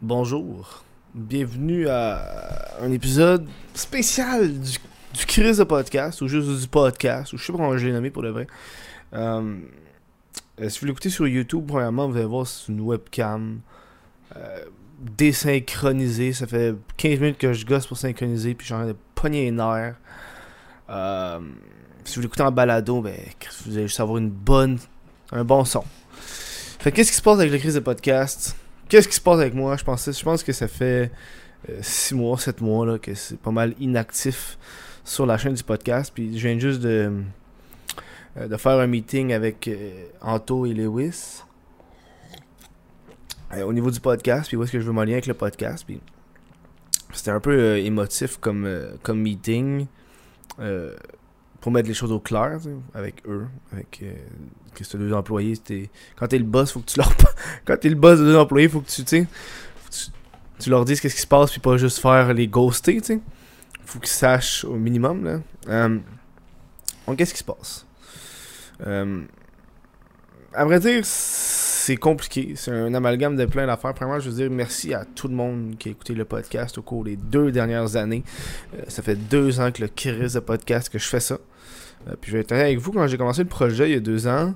bonjour. Bienvenue à un épisode spécial du, du Chris de podcast, ou juste du podcast, ou je sais pas comment je l'ai nommé pour le vrai. Euh, euh, si vous l'écoutez sur YouTube, premièrement, vous allez voir c'est une webcam euh, désynchronisée. Ça fait 15 minutes que je gosse pour synchroniser, puis j'ai envie de pogner les nerfs. Si vous l'écoutez en balado, ben, vous allez juste avoir une bonne, un bon son. Fait qu'est-ce qui se passe avec la crise de podcast? Qu'est-ce qui se passe avec moi? Je pense, je pense que ça fait 6 mois, 7 mois là, que c'est pas mal inactif sur la chaîne du podcast. Puis je viens juste de, euh, de faire un meeting avec euh, Anto et Lewis euh, au niveau du podcast. Puis où est-ce que je veux m'aligner avec le podcast. Puis c'était un peu euh, émotif comme, euh, comme meeting. euh, pour mettre les choses au clair avec eux, avec euh, que ces deux employés, c'était quand t'es le boss, faut que tu leur quand t'es le boss de deux employés, faut que tu faut que tu, leur dises qu'est-ce qui se passe puis pas juste faire les ghoster, tu. Faut qu'ils sachent au minimum là. Euh, donc qu'est-ce qui se passe? Euh, À vrai dire, c'est compliqué, c'est un amalgame de plein d'affaires. Premièrement, je veux dire merci à tout le monde qui a écouté le podcast au cours des deux dernières années. Euh, ça fait deux ans que le crise de podcast que je fais ça. Euh, puis je vais être avec vous, quand j'ai commencé le projet il y a deux ans,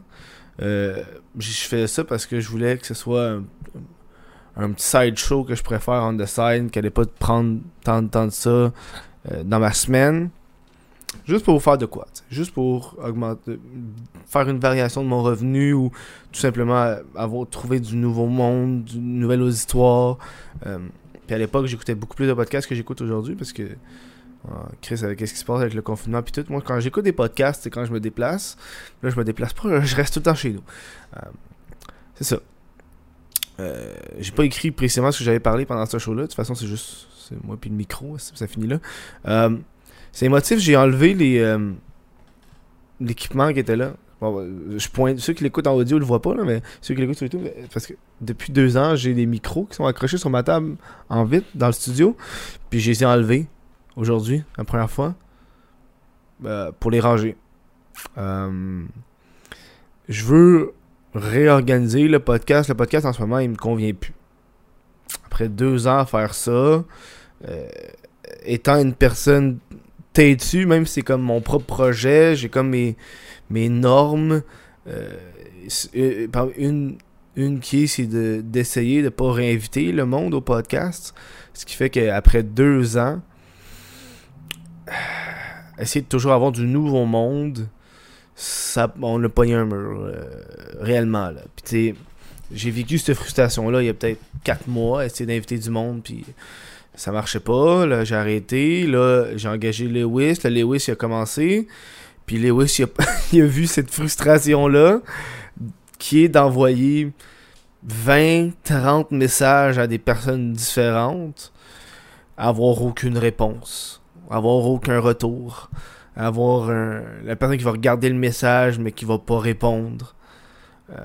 euh, je fais ça parce que je voulais que ce soit un, petit side show que je préfère on the side, qui allait pas prendre tant de temps de ça euh, dans ma semaine. Juste pour faire de quoi, juste pour augmenter, faire une variation de mon revenu ou tout simplement avoir trouvé du nouveau monde, du nouvel auditoire. Puis à l'époque, j'écoutais beaucoup plus de podcasts que j'écoute aujourd'hui parce que Chris, avec qu'est-ce qui se passe avec le confinement puis tout. Moi, quand j'écoute des podcasts, c'est quand je me déplace. Là, je me déplace pas, je reste tout le temps chez nous. Euh, c'est ça. Euh, j'ai pas écrit précisément ce que j'avais parlé pendant ce show-là. De toute façon, c'est juste moi puis le micro, ça finit là. Euh, c'est émotif, j'ai enlevé les euh, l'équipement qui était là. Euh, je pointe, ceux qui l'écoutent en audio le voient pas, là, mais ceux qui l'écoutent sur YouTube, euh, parce que depuis deux ans, j'ai des micros qui sont accrochés sur ma table en vite dans le studio, puis je les ai enlevés aujourd'hui, la première fois, euh, pour les ranger. Euh, je veux réorganiser le podcast. Le podcast en ce moment, il me convient plus. Après deux ans à faire ça, euh, étant une personne têtue, même si c'est comme mon propre projet, j'ai comme mes, mes normes. une, une qui est, c'est de- d'essayer de pas réinviter le monde au podcast. Ce qui fait qu'après deux ans, essayer de toujours avoir du nouveau monde, ça, on a pogné un mur, euh, réellement. Là. Puis j'ai vécu cette frustration-là il y a peut-être 4 mois, essayer d'inviter du monde, puis ça marchait pas. Là, j'ai arrêté. Là, j'ai engagé Lewis. Lewis, a commencé. Puis Lewis, a, il a vu cette frustration-là, qui est d'envoyer 20, 30 messages à des personnes différentes, avoir aucune réponse, avoir aucun retour, avoir un- la personne qui va regarder le message mais qui va pas répondre. Euh,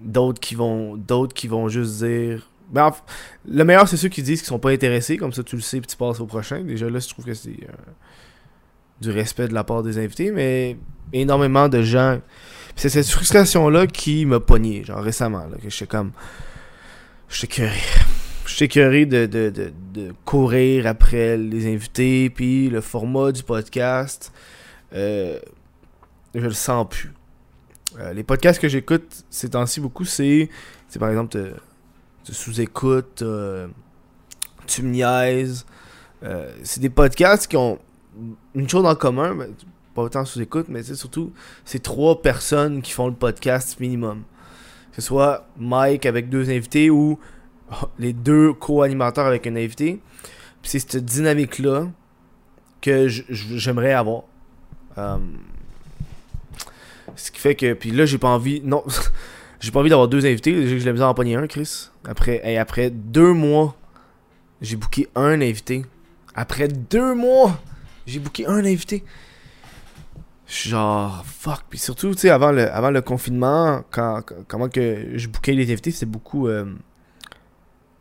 d'autres qui vont d'autres qui vont juste dire ben, le meilleur c'est ceux qui disent qu'ils sont pas intéressés comme ça tu le sais puis tu passes au prochain. Déjà là je trouve que c'est euh, du respect de la part des invités mais énormément de gens c'est cette frustration là qui m'a pogné genre récemment là que j'étais comme j'étais curé j'étais curé de, de, de, de courir après les invités puis le format du podcast euh, je le sens plus euh, les podcasts que j'écoute ces temps-ci beaucoup, c'est par exemple sous-écoute, euh, tu me niaises. C'est des podcasts qui ont une chose en commun, pas autant sous-écoute, mais surtout c'est trois personnes qui font le podcast minimum. Que ce soit Mike avec deux invités ou les deux co-animateurs avec un invité. C'est cette dynamique-là que j'aimerais avoir. Euh, ce qui fait que. Puis là, j'ai pas envie. Non. j'ai pas envie d'avoir deux invités. J'ai la misère à en pogner un, Chris. Après, et après deux mois, j'ai booké un invité. Après deux mois, j'ai booké un invité. Genre, fuck. Puis surtout, tu sais, avant le, avant le confinement, quand- comment que je bookais les invités, c'était beaucoup euh,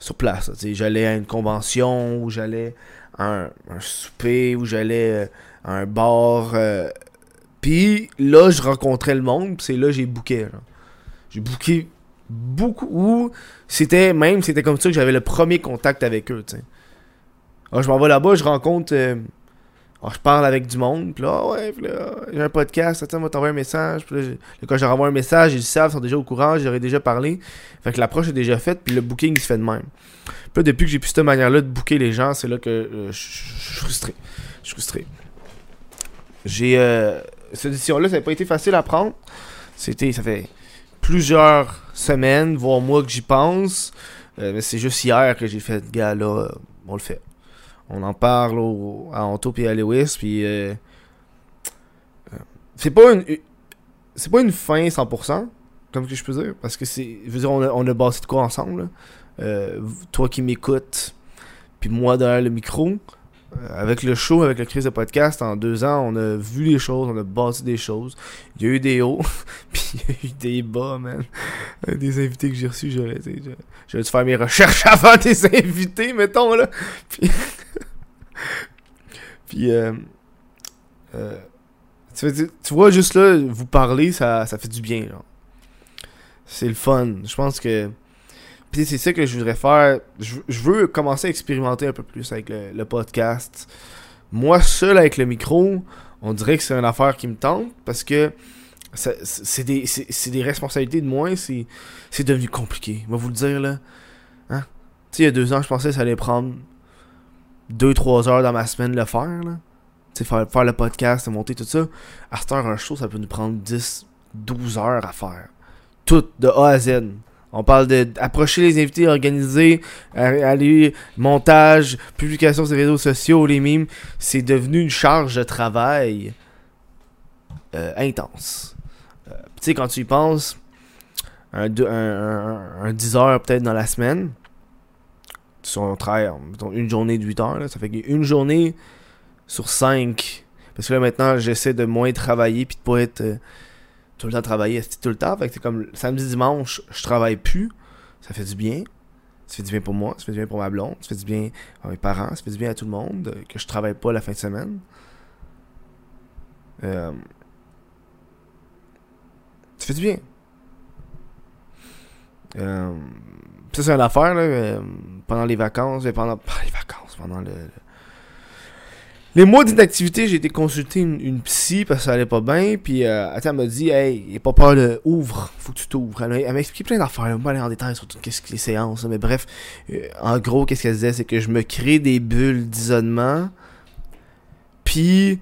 sur place. J'allais à une convention, ou j'allais à un, souper, ou j'allais euh, à un bar. euh, puis là, je rencontrais le monde, c'est là j'ai booké. J'ai booké beaucoup. Ou c'était même, c'était comme ça que j'avais le premier contact avec eux, tu sais. Alors, je m'en vais là-bas, je rencontre. euh, alors, je parle avec du monde, puis là, ouais, puis là, j'ai un podcast, attends, va t'envoyer un message. Puis là, quand je leur envoie un message, ils le savent, ils sont déjà au courant, j'aurais déjà parlé. Fait que l'approche est déjà faite, puis le booking, il se fait de même. Puis là, depuis que j'ai plus cette manière-là de booker les gens, c'est là que euh, je suis frustré. Je suis frustré. J'ai. Euh, cette décision-là, ça n'a pas été facile à prendre. C'était. Ça fait plusieurs semaines, voire mois que j'y pense. Euh, mais c'est juste hier que j'ai fait, gars, là, euh, on le fait. On en parle au, à Anto et à Lewis, puis. euh, c'est pas une. C'est pas une fin 100%, comme que je peux dire, parce que c'est. Je veux dire, on a, on a bâti de quoi ensemble. Euh, toi qui m'écoutes, puis moi derrière le micro. Euh, avec le show, avec le crise de podcast, en deux ans, on a vu les choses, on a bâti des choses. Il y a eu des hauts, puis il y a eu des bas, man. Euh, Des invités que j'ai reçus, j'aurais dû faire mes recherches avant des invités, mettons, là. Puis, puis euh, euh, tu, vois, juste là, vous parler, ça, ça fait du bien. C'est le fun. Je pense que. Puis c'est ça que je voudrais faire. Je, veux commencer à expérimenter un peu plus avec le, podcast. Moi, seul avec le micro, on dirait que c'est une affaire qui me tente parce que c'est des, des responsabilités de moins. C'est c'est devenu compliqué. On va vous le dire, là. Hein? Tu sais, il y a deux ans, je pensais que ça allait prendre 2-3 heures dans ma semaine le faire, là. Tu sais, faire, faire le podcast, monter tout ça. À cette heure, un show, ça peut nous prendre 10-12 heures à faire. Tout, de A à Z. On parle de approcher les invités, organiser, aller, montage, publication sur les réseaux sociaux, les mimes. C'est devenu une charge de travail euh, intense. Euh, tu sais, quand tu y penses, un- un 10 heures peut-être dans la semaine, si on travaille mettons, une journée de 8 heures, là, ça fait une journée sur 5. Parce que là maintenant, j'essaie de moins travailler puis de pas être euh, tout le temps travailler tout le temps. Fait que c'est comme samedi, dimanche, je travaille plus. Ça fait du bien. Ça fait du bien pour moi, ça fait du bien pour ma blonde, ça fait du bien à mes parents, ça fait du bien à tout le monde que je travaille pas la fin de semaine. Euh, ça fait du bien. Euh, ça, c'est une affaire, là, euh, pendant les vacances, pendant, les vacances, pendant le, le- les mois d'inactivité, j'ai été consulter une, psy parce que ça allait pas bien, puis euh, elle m'a dit, hey, y'a pas peur de ouvre, faut que tu t'ouvres. Elle, m'a- expliqué plein d'affaires, m'a pas aller en détail sur tout qu'est-ce que les séances, mais bref, euh, en gros, qu'est-ce qu'elle disait, c'est que je me crée des bulles d'isolement, puis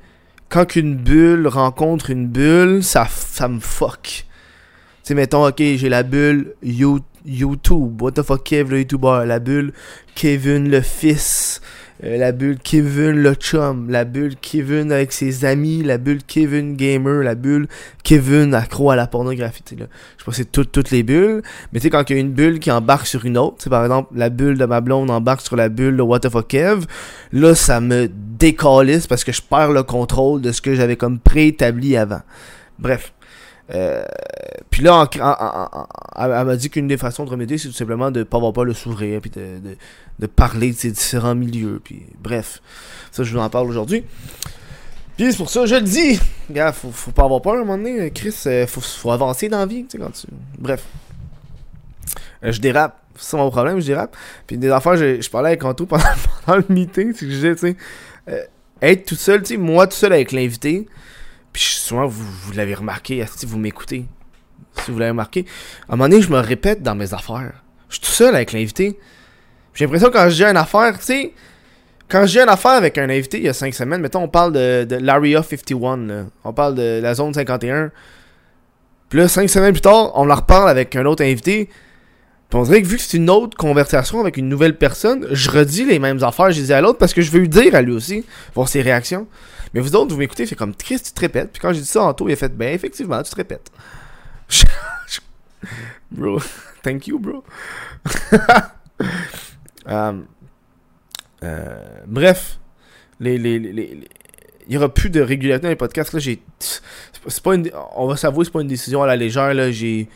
quand qu'une bulle rencontre une bulle, ça, ça me fuck. Tu sais, mettons, ok, j'ai la bulle You- YouTube, what the Kev le YouTuber, la bulle Kevin le fils, euh, la bulle Kevin le chum, la bulle Kevin avec ses amis, la bulle Kevin gamer, la bulle Kevin accro à la pornographie, là. Je pas si c'est toutes, toutes les bulles, mais tu sais, quand il y a une bulle qui embarque sur une autre, par exemple, la bulle de ma blonde embarque sur la bulle de What the fuck Kev, là, ça me décalisse parce que je perds le contrôle de ce que j'avais comme préétabli avant. Bref. Euh, puis là, en- elle, m'a dit qu'une des façons de remédier, c'est tout simplement de pas avoir peur de s'ouvrir, puis de, parler de ces différents milieux. Puis bref, ça, je vous en parle aujourd'hui. Puis c'est pour ça, je le dis. Gars, faut, faut pas avoir peur à un moment donné. Chris, euh, faut, faut avancer dans la vie, tu sais, quand tu... Bref. Euh, je dérape. C'est mon problème, je dérape. Puis des affaires, je, parlais avec Anto pendant, le meeting, que je disais, tu sais, être tout seul, tu sais, moi tout seul avec l'invité, puis souvent, vous, vous l'avez remarqué, si vous m'écoutez, si vous l'avez remarqué, à un moment donné, je me répète dans mes affaires. Je suis tout seul avec l'invité. J'ai l'impression quand je dis une affaire, tu sais, quand je dis une affaire avec un invité il y a 5 semaines, mettons, on parle de, de l'Area 51, là. on parle de la zone 51. Puis là, 5 semaines plus tard, on la reparle avec un autre invité. Puis on dirait que vu que c'est une autre conversation avec une nouvelle personne, je redis les mêmes affaires que je disais à l'autre parce que je veux lui dire à lui aussi, voir ses réactions. Mais vous autres, vous m'écoutez, c'est comme Chris, tu te répètes. Puis quand j'ai dit ça en tôt, il a fait ben effectivement, tu te répètes. bro, thank you, bro. Um, euh, bref, il y aura plus de régularité dans les podcasts. Là, j'ai, c'est pas- une, on va s'avouer, c'est pas une décision à la légère. Là, j'ai,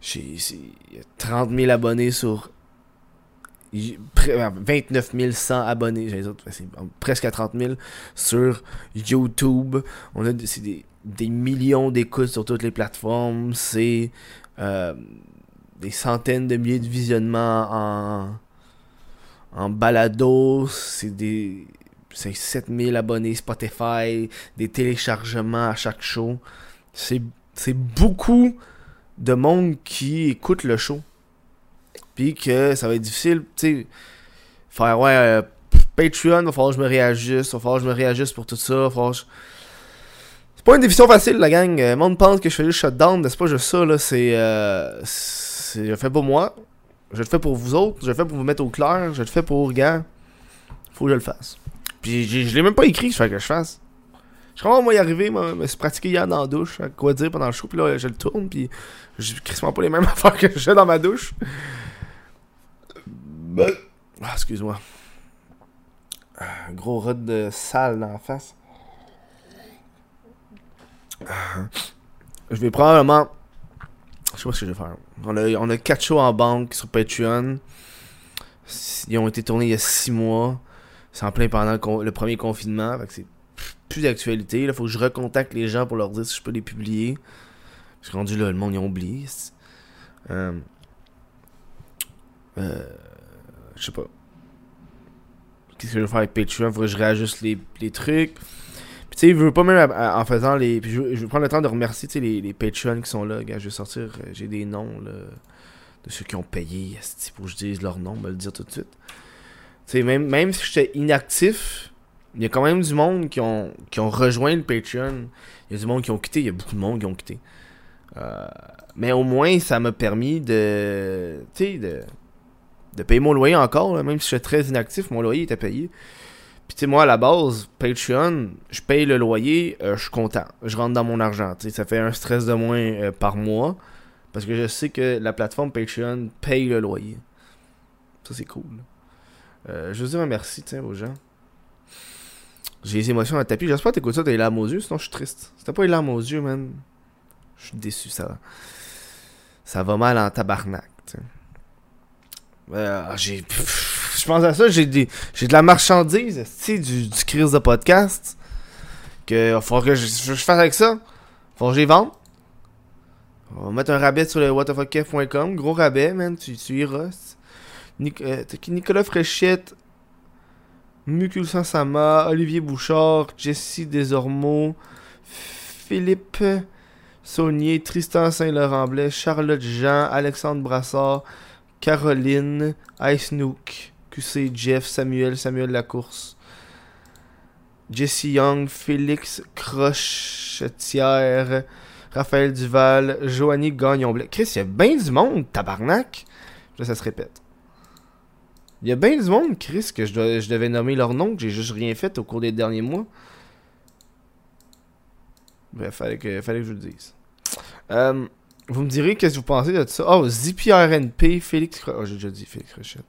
j'ai, c'est- il y a 30 000 abonnés sur 29 100 abonnés, j'ai les autres, c'est presque à 30 000 sur YouTube. On a des- millions d'écoutes sur toutes les plateformes. C'est euh, des centaines de milliers de visionnements en, en balado. C'est des. C'est 7000 abonnés Spotify, des téléchargements à chaque show. C'est beaucoup de monde qui écoute le show. Puis que ça va être difficile, tu sais, faire ouais, euh, Patreon, va falloir que je me réajuste, va falloir que je me réajuste pour tout ça, va que je pas une décision facile, la gang. Le monde pense que je fais juste shutdown, mais c'est pas juste ça, là. C'est. Euh, je le fais pour moi. Je le fais pour vous autres. Je le fais pour vous mettre au clair. Je le fais pour, gars. Faut que je le fasse. Puis je l'ai même pas écrit, je fais que je fasse. Je crois moi y arriver, moi, me suis pratiqué hier dans la douche, quoi dire pendant le show, puis là je le tourne, puis je crissement pas les mêmes affaires que j'ai dans ma douche. Ben, ah, excuse-moi. Un gros rod de sale dans la face. Je vais probablement. Je sais pas ce que je vais faire. On a, on a 4 shows en banque sur Patreon. Ils ont été tournés il y a 6 mois. C'est en plein pendant le, premier confinement. Fait que c'est plus d'actualité. Il faut que je recontacte les gens pour leur dire si je peux les publier. Parce que rendu là, le monde y a oublié. Euh, euh, je sais pas. Qu'est-ce que je vais faire avec Patreon? Faut que je réajuste les, les trucs tu sais, je veux pas même en faisant les. je, veux, prendre le temps de remercier les, les Patreons qui sont là. je vais sortir. Euh, j'ai des noms là, de ceux qui ont payé. Pour que je dise leur nom, me le dire tout de suite. Tu sais, même, même si j'étais inactif, il y a quand même du monde qui ont, qui ont rejoint le Patreon. Il y a du monde qui ont quitté. Il y a beaucoup de monde qui ont quitté. Euh, mais au moins, ça m'a permis de. Tu sais, de, de payer mon loyer encore. même si j'étais très inactif, mon loyer était payé. Puis tu sais, moi, à la base, Patreon, je paye le loyer, euh, je suis content. Je rentre dans mon argent. Tu sais, ça fait un stress de moins euh, par mois. Parce que je sais que la plateforme Patreon paye le loyer. Ça, c'est cool. Euh, je veux dire un merci, tiens, aux gens. J'ai les émotions à tapis. J'espère que t'écoutes ça, t'as les larmes aux yeux, sinon je suis triste. Si t'as pas les larmes aux yeux, man, je suis déçu, ça va. Ça va mal en tabarnak, tu sais. j'ai je pense à ça, j'ai j'ai de la marchandise, du, du crise de podcast. Que faut que je, je, fasse avec ça. Faut que j'y vende. On va mettre un rabais sur le whatthefuckf.com. Gros rabais, man. Tu, tu iras. Euh, Nicolas Fréchette, Muculsan Sama, Olivier Bouchard, Jesse Desormeaux, Philippe Saunier, Tristan Saint-Laurent-Blais, Charlotte Jean, Alexandre Brassard, Caroline, Ice Nook. QC, Jeff, Samuel, Samuel Lacourse, Jesse Young, Félix Crochetière, Raphaël Duval, Joanie gagnon Chris, il y a bien du monde, tabarnak. Là, ça se répète. Il y a bien du monde, Chris, que je, devais nommer leur nom, que j'ai juste rien fait au cours des derniers mois. Bref, fallait que, fallait que je le dise. Euh, vous me direz qu'est-ce que vous pensez de ça? Oh, ZPRNP, Félix Oh, j'ai déjà dit Félix Crochette.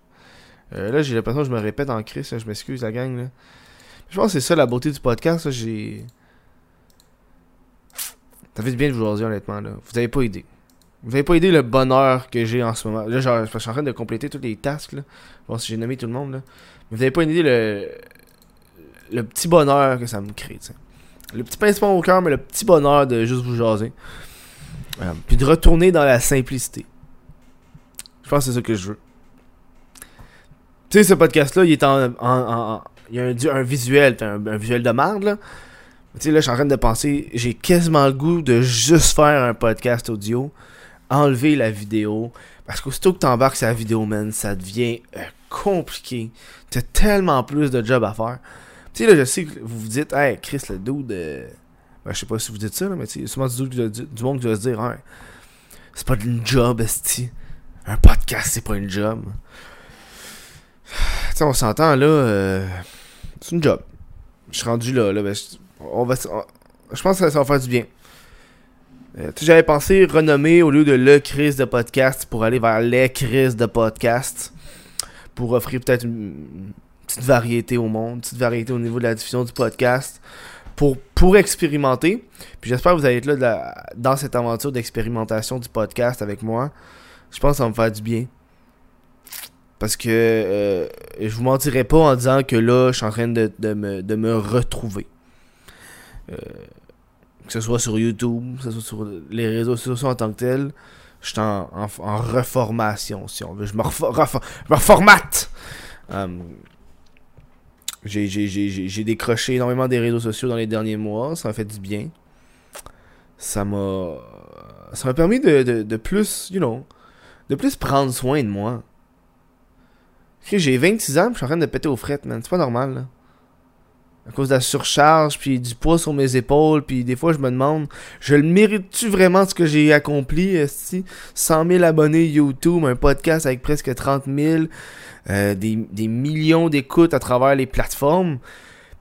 Euh, là, j'ai l'impression que je me répète en crise. Je m'excuse, la gang. Là. Je pense que c'est ça la beauté du podcast. J'ai. Ça fait du bien de vous dire, honnêtement. Là. Vous avez pas idée. Vous avez pas idée le bonheur que j'ai en ce moment. Là, je suis en train de compléter tous les tasks. Là. Bon, si j'ai nommé tout le monde. Là. Mais vous avez pas idée le. Le petit bonheur que ça me crée. T'sais. Le petit pincement au cœur, mais le petit bonheur de juste vous jaser. Euh, puis de retourner dans la simplicité. Je pense que c'est ça que je veux. Tu sais, ce podcast-là, il est en. il y a un, visuel, un, visuel de merde, là. Tu sais, là, je suis en train de penser, j'ai quasiment le goût de juste faire un podcast audio, enlever la vidéo. Parce qu'aussitôt que t'embarques sur la vidéo, man, ça devient euh, compliqué. T'as tellement plus de job à faire. Tu sais, là, je sais que vous vous dites, hey, Chris, le dos de. Ben, je sais pas si vous dites ça, là, mais c'est souvent du, du, monde qui va se dire, hey, c'est pas une job, esti. Un podcast, c'est pas une job sais, on s'entend là. Euh, c'est une job. Je suis rendu là. là ben, on va, je pense que ça, va faire du bien. Euh, J'avais pensé renommer au lieu de le crise de podcast pour aller vers les crises de podcast. Pour offrir peut-être une, petite variété au monde, une petite variété au niveau de la diffusion du podcast. Pour, pour expérimenter. Puis j'espère que vous allez être là dans cette aventure d'expérimentation du podcast avec moi. Je pense que ça va me faire du bien. Parce que euh, je vous mentirai pas en disant que là, je suis en train de, me, retrouver. Euh, que ce soit sur YouTube, que ce soit sur les réseaux sociaux en tant que tel. Je suis en, en, reformation, si on veut. Je me, reformate. Um, j'ai décroché énormément des réseaux sociaux dans les derniers mois. Ça m'a fait du bien. Ça m'a. Ça m'a permis de, de, plus, you know, de plus prendre soin de moi. J'ai 26 ans, je suis en train de péter aux frettes, man. C'est pas normal, là à cause de la surcharge, puis du poids sur mes épaules, puis des fois je me demande, je le mérite-tu vraiment ce que j'ai accompli, si 100 000 abonnés YouTube, un podcast avec presque 30 000, euh, des, millions d'écoutes à travers les plateformes.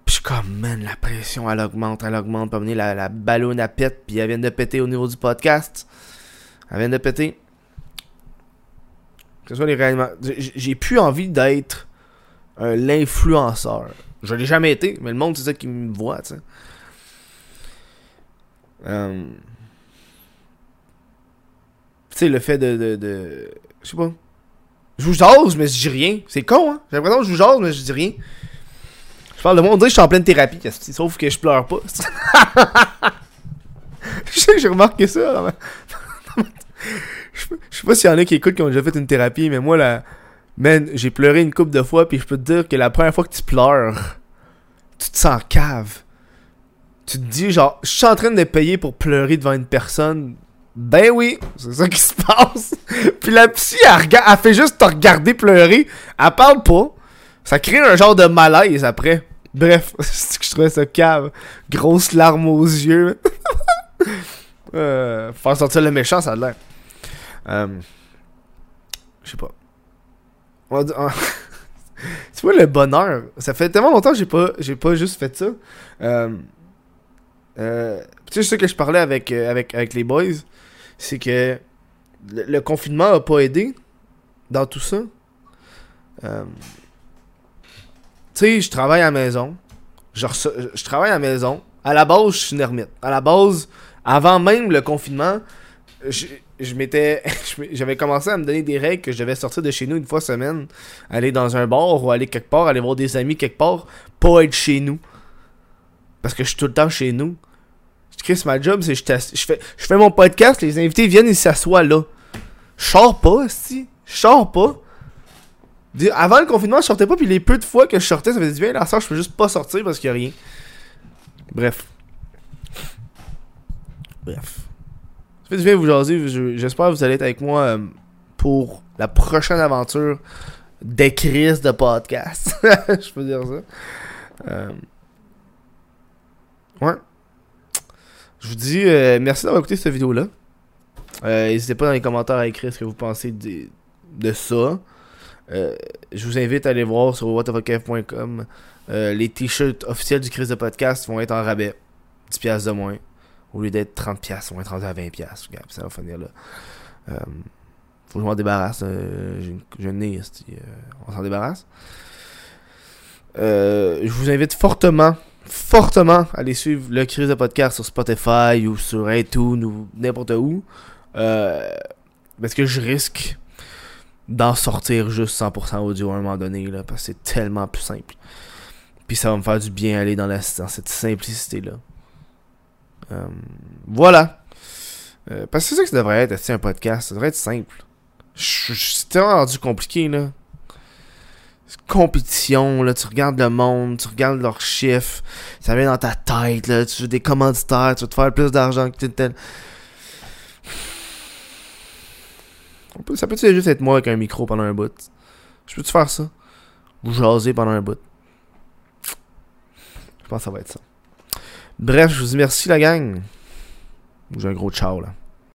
Puis je comme, man, la pression, elle augmente, elle augmente, puis la, la ballonne à pète, puis elle vient de péter au niveau du podcast. Elle vient de péter. Que ce soit les réellement... J'ai plus envie d'être l'influenceur. Je l'ai jamais été, mais le monde, c'est ça qui me voit, tu sais. Euh, tu sais, le fait de, de, de... Je sais pas. Je vous jase, mais je dis rien. C'est con, hein? J'ai l'impression que je vous jase, mais je dis rien. Je parle de moi, on dirait que je suis en pleine thérapie, sauf que je pleure pas. je sais que j'ai remarqué ça. je sais pas s'il y en a qui écoutent qui ont déjà fait une thérapie, mais moi, la, Man, j'ai pleuré une couple de fois, puis je peux te dire que la première fois que tu pleures, tu te sens cave. Tu te dis, genre, je suis en train de payer pour pleurer devant une personne. Ben oui, c'est ça qui se passe. puis la psy, elle, fait juste te regarder pleurer. Elle parle pas. Ça crée un genre de malaise après. Bref, c'est que je trouvais ça cave. Grosse larme aux yeux. euh, faire sortir le méchant, ça a l'air. Euh, je sais pas. Tu vois, le bonheur. Ça fait tellement longtemps que j'ai pas, j'ai pas juste fait ça. Euh, euh, tu sais, ce que je parlais avec, euh, avec, avec les boys, c'est que le, confinement a pas aidé dans tout ça. tu sais, je travaille à la maison. Je, je travaille à la maison. À la base, je suis une ermite. À la base, avant même le confinement, je m'étais j'avais commencé à me donner des règles que je devais sortir de chez nous une fois semaine. Aller dans un bar ou aller quelque part aller voir des amis quelque part pas être chez nous. Parce que je suis tout le temps chez nous. Chris ma job c'est je, fais je fais mon podcast les invités viennent ils s'assoient là. Je sors pas si. Je sors pas. Avant le confinement je sortais pas puis les peu de fois que je sortais ça faisait du bien la soeur je peux juste pas sortir parce qu'il y a rien. Bref. Bref ça fait bien vous jaser. J'espère que vous allez être avec moi euh, pour la prochaine aventure d'écrire de podcast. Je peux dire ça. Euh, ouais. Je vous dis euh, merci d'avoir écouté cette vidéo-là. N'hésitez pas dans les commentaires à écrire ce que vous pensez de, de ça. je vous invite à aller voir sur whatthefuckf.com. les t-shirts officiels du Chris de podcast vont être en rabais. 10$ de moins. Au lieu d'être 30$, on va être rendu à 20$. Regarde, ça va finir là. Euh, faut que je m'en débarrasse. Euh, j'ai une nez, euh, on s'en débarrasse. Euh, je vous invite fortement, fortement à aller suivre le Crise de podcast sur Spotify ou sur iTunes ou n'importe où. parce que je risque d'en sortir juste 100% audio à un moment donné, là, parce que c'est tellement plus simple. Puis ça va me faire du bien aller dans cette simplicité-là. Euh, voilà. Euh, parce que c'est ça que ça devrait être, un podcast. Ça devrait être simple. C'est tellement rendu compliqué, là. Compétition, là, tu regardes le monde, tu regardes leurs chiffres, ça vient dans ta tête, là, tu veux des commanditaires, tu veux te faire plus d'argent que tel. ça peut-tu juste être moi avec un micro pendant un bout? Je peux-tu faire ça? Ou jaser pendant un bout? Je pense que ça va être ça. Bref, je vous remercie la gang. J'ai un gros ciao là.